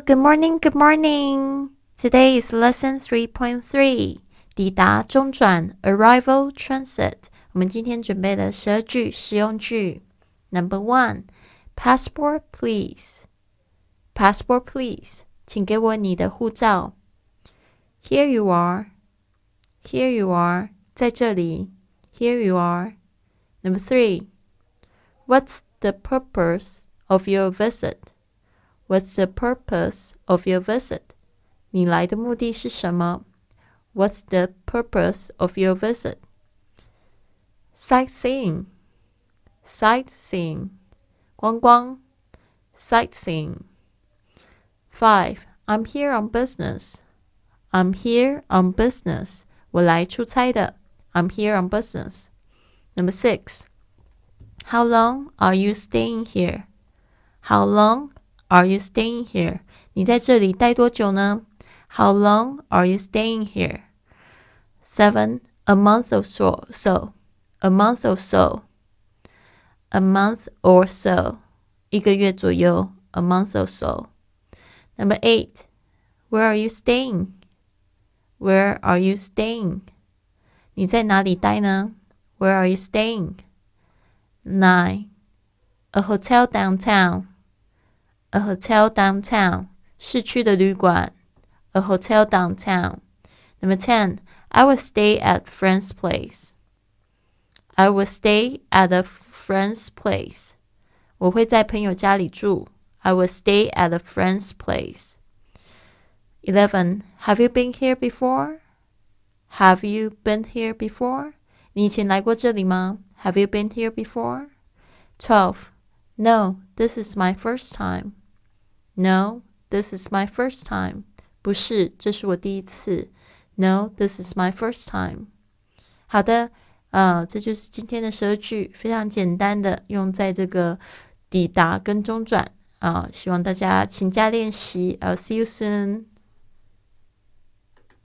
good morning, good morning. Today is lesson 3.3. 抵达中转 arrival transit. 我们今天准备了十二句实用句。Number one, passport please. Passport please. 请给我你的护照。Here you are. Here you are. 在这里。Here you are. Number three. What's the purpose of your visit? What's the purpose of your visit? 你来的目的是什么？What's the purpose of your visit? Sightseeing, sightseeing, 观光 sightseeing. Five, I'm here on business. I'm here on business. 我来出差的。I'm here on business. Number six, how long are you staying here? How long are you staying here? 你在这里待多久呢？How long are you staying here? Seven, a month or so. So, a month or so. A month or so. 一个月左右。A month or so. Number eight, where are you staying? Where are you staying? 你在哪里待呢？Where are you staying? Nine, a hotel downtown a hotel downtown, 市区的旅馆，a hotel downtown. Number ten, I will stay at friend's place. I will stay at a friend's place. 我会在朋友家里住。I will stay at a friend's place. Eleven, have you been here before? Have you been here before? 你以前来过这里吗？Have you been here before? Twelve, no, this is my first time. No, this is my first time. 不是，这是我第一次。No, this is my first time. 好的，呃，这就是今天的十二句，非常简单的，用在这个抵达跟中转啊、希望大家勤加练习。I'll see you soon.